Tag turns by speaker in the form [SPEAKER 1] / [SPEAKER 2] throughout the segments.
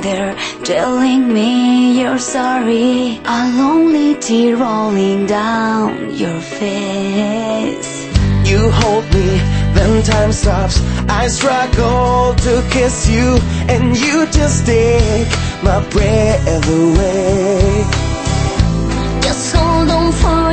[SPEAKER 1] telling me you're sorry. A lonely tear rolling down your face.
[SPEAKER 2] You hold me, then time stops. I struggle to kiss you, and you just take my breath away.
[SPEAKER 3] Just hold on for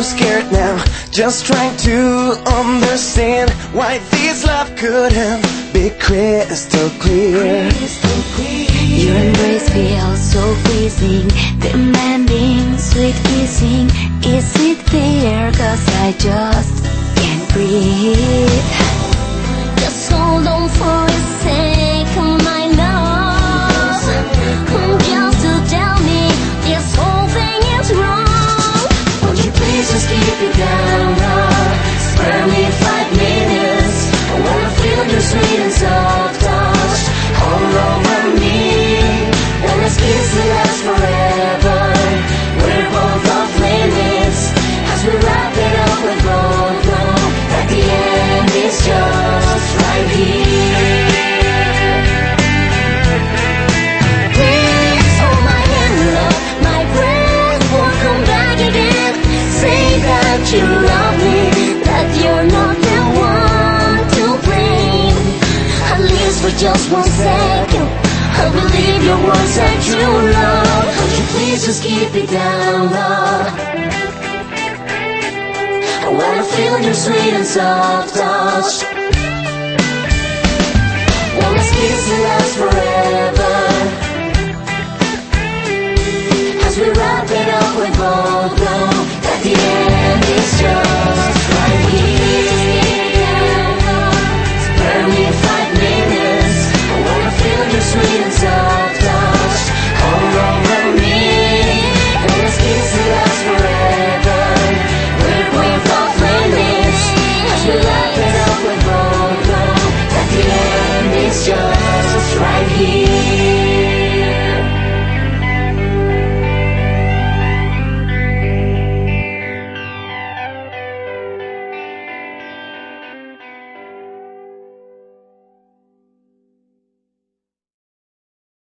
[SPEAKER 2] too scared now. Just trying to understand why this love couldn't be crystal clear.
[SPEAKER 1] Your embrace feels so freezing, demanding sweet kissing. Is it fair? Cause I just can't breathe.
[SPEAKER 3] Just one second, I believe your words that true love. Would you please just keep it down, love? I wanna feel your sweet and soft touch. This kiss will last forever. As we wrap it up, we both know